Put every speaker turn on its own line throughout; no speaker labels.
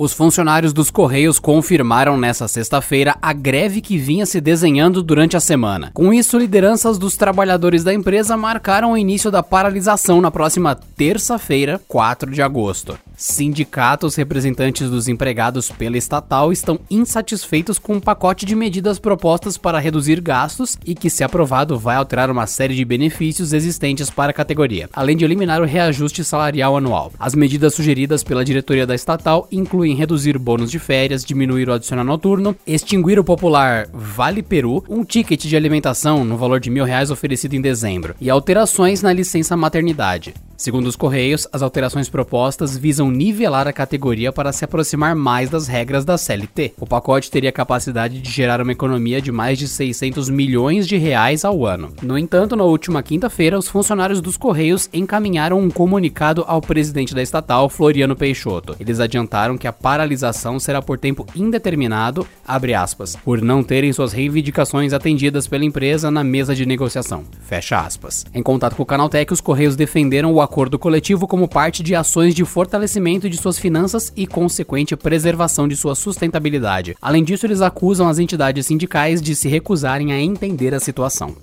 Os funcionários dos Correios confirmaram nesta sexta-feira a greve que vinha se desenhando durante a semana. Com isso, lideranças dos trabalhadores da empresa marcaram o início da paralisação na próxima terça-feira, 4 de agosto. Sindicatos representantes dos empregados pela estatal estão insatisfeitos com o pacote de medidas propostas para reduzir gastos e que, se aprovado, vai alterar uma série de benefícios existentes para a categoria, além de eliminar o reajuste salarial anual. As medidas sugeridas pela diretoria da estatal incluem reduzir bônus de férias, diminuir o adicional noturno, extinguir o popular Vale Peru, um ticket de alimentação no valor de mil reais oferecido em dezembro, e alterações na licença maternidade. Segundo os Correios, as alterações propostas visam nivelar a categoria para se aproximar mais das regras da CLT. O pacote teria capacidade de gerar uma economia de mais de 600 milhões de reais ao ano. No entanto, na última quinta-feira, os funcionários dos Correios encaminharam um comunicado ao presidente da estatal, Floriano Peixoto. Eles adiantaram que a paralisação será por tempo indeterminado, aspas, por não terem suas reivindicações atendidas pela empresa na mesa de negociação. Fecha aspas. Em contato com o Canaltech, os Correios defenderam o acordo coletivo como parte de ações de fortalecimento de suas finanças e consequente preservação de sua sustentabilidade. Além disso, eles acusam as entidades sindicais de se recusarem a entender a situação.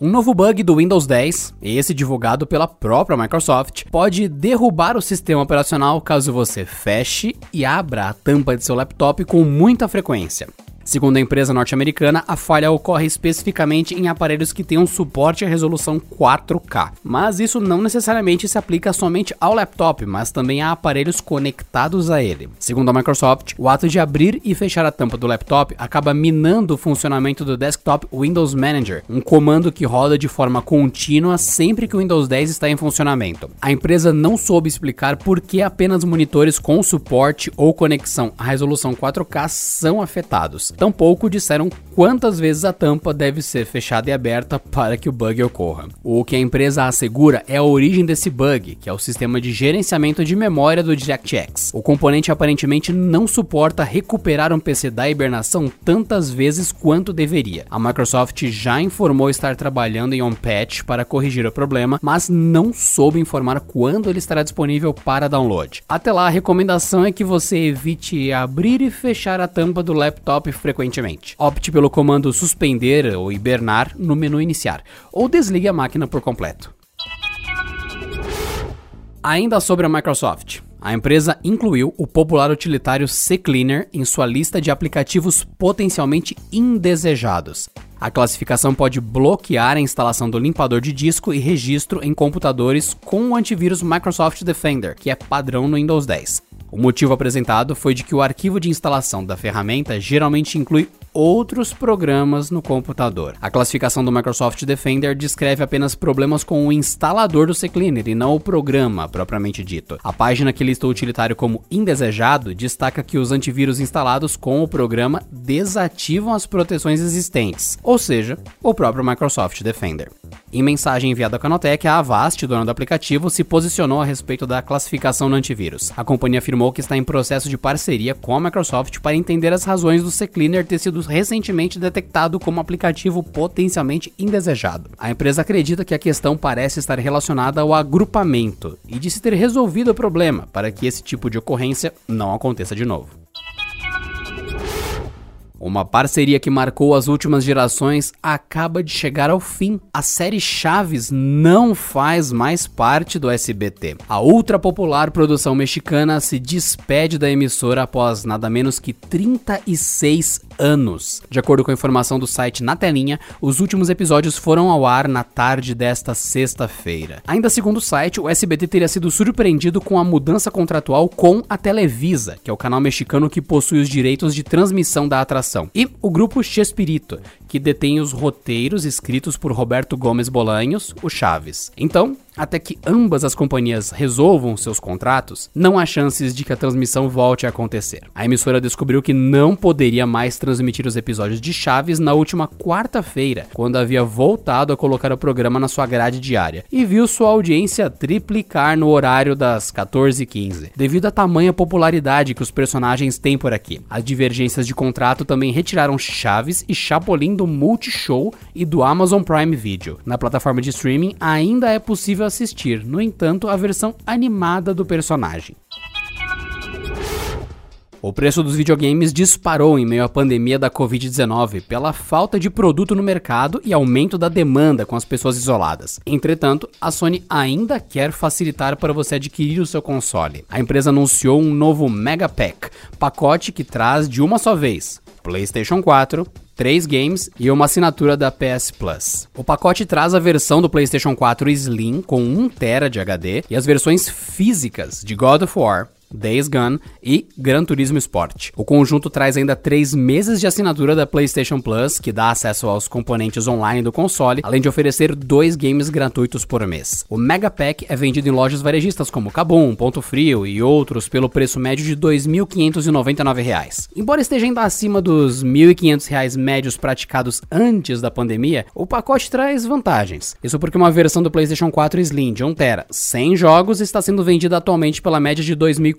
Um novo bug do Windows 10, esse divulgado pela própria Microsoft, pode derrubar o sistema operacional caso você feche e abra a tampa de seu laptop com muita frequência. Segundo a empresa norte-americana, a falha ocorre especificamente em aparelhos que tenham suporte à resolução 4K. Mas isso não necessariamente se aplica somente ao laptop, mas também a aparelhos conectados a ele. Segundo a Microsoft, o ato de abrir e fechar a tampa do laptop acaba minando o funcionamento do desktop Windows Manager, um comando que roda de forma contínua sempre que o Windows 10 está em funcionamento. A empresa não soube explicar por que apenas monitores com suporte ou conexão à resolução 4K são afetados. Tampouco disseram quantas vezes a tampa deve ser fechada e aberta para que o bug ocorra. O que a empresa assegura é a origem desse bug, que é o sistema de gerenciamento de memória do DirectX. O componente aparentemente não suporta recuperar um PC da hibernação tantas vezes quanto deveria. A Microsoft já informou estar trabalhando em um patch para corrigir o problema, mas não soube informar quando ele estará disponível para download. Até lá, a recomendação é que você evite abrir e fechar a tampa do laptop frequentemente. Opte pelo comando suspender ou hibernar no menu iniciar, ou desligue a máquina por completo. Ainda sobre a Microsoft. A empresa incluiu o popular utilitário CCleaner em sua lista de aplicativos potencialmente indesejados. A classificação pode bloquear a instalação do limpador de disco e registro em computadores com o antivírus Microsoft Defender, que é padrão no Windows 10. O motivo apresentado foi de que o arquivo de instalação da ferramenta geralmente inclui outros programas no computador. A classificação do Microsoft Defender descreve apenas problemas com o instalador do CCleaner e não o programa propriamente dito. A página que lista o utilitário como indesejado destaca que os antivírus instalados com o programa desativam as proteções existentes, ou seja, o próprio Microsoft Defender. Em mensagem enviada à Canotech, a Avast, dona do aplicativo, se posicionou a respeito da classificação no antivírus. A companhia afirmou que está em processo de parceria com a Microsoft para entender as razões do CCleaner ter sido recentemente detectado como aplicativo potencialmente indesejado. A empresa acredita que a questão parece estar relacionada ao agrupamento e de se ter resolvido o problema para que esse tipo de ocorrência não aconteça de novo. Uma parceria que marcou as últimas gerações acaba de chegar ao fim. A série Chaves não faz mais parte do SBT. A ultra popular produção mexicana se despede da emissora após nada menos que 36 anos. De acordo com a informação do site Na Telinha, os últimos episódios foram ao ar na tarde desta sexta-feira. Ainda segundo o site, o SBT teria sido surpreendido com a mudança contratual com a Televisa, que é o canal mexicano que possui os direitos de transmissão da atração, e o grupo Chespirito, que detém os roteiros escritos por Roberto Gomes Bolanhos, o Chaves. Então, até que ambas as companhias resolvam seus contratos, não há chances de que a transmissão volte a acontecer. A emissora descobriu que não poderia mais transmitir os episódios de Chaves na última quarta-feira, quando havia voltado a colocar o programa na sua grade diária, e viu sua audiência triplicar no horário das 14h15, devido à tamanha popularidade que os personagens têm por aqui. As divergências de contrato também retiraram Chaves e Chapolin do Multishow e do Amazon Prime Video. Na plataforma de streaming ainda é possível assistir, no entanto, a versão animada do personagem. O preço dos videogames disparou em meio à pandemia da Covid-19 pela falta de produto no mercado e aumento da demanda com as pessoas isoladas. Entretanto, a Sony ainda quer facilitar para você adquirir o seu console. A empresa anunciou um novo Mega Pack, pacote que traz de uma só vez PlayStation 4, 3 games e uma assinatura da PS Plus. O pacote traz a versão do PlayStation 4 Slim com 1TB de HD e as versões físicas de God of War, Days Gone e Gran Turismo Sport. O conjunto traz ainda três meses de assinatura da PlayStation Plus, que dá acesso aos componentes online do console, além de oferecer dois games gratuitos por mês. O Mega Pack é vendido em lojas varejistas como Kabum, Ponto Frio e outros pelo preço médio de R$ 2.599. Embora esteja ainda acima dos R$ 1.500 médios praticados antes da pandemia, o pacote traz vantagens. Isso porque uma versão do PlayStation 4 Slim de 1TB sem jogos está sendo vendida atualmente pela média de R$ 2.000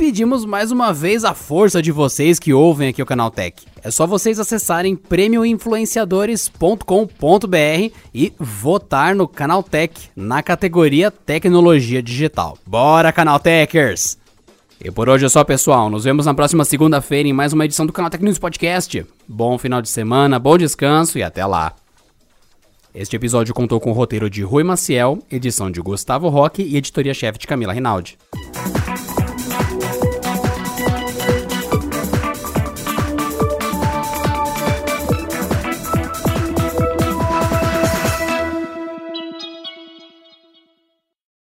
pedimos mais uma vez a força de vocês que ouvem aqui o Canal Tech. É só vocês acessarem prêmioinfluenciadores.com.br e votar no Canal Tech na categoria Tecnologia Digital. Bora, Canal Techers! E por hoje é só, pessoal. Nos vemos na próxima segunda-feira em mais uma edição do Canal Tech News Podcast. Bom final de semana, bom descanso e até lá. Este episódio contou com o roteiro de Rui Maciel, edição de Gustavo Roque e editoria-chefe de Camila Rinaldi. Thank you.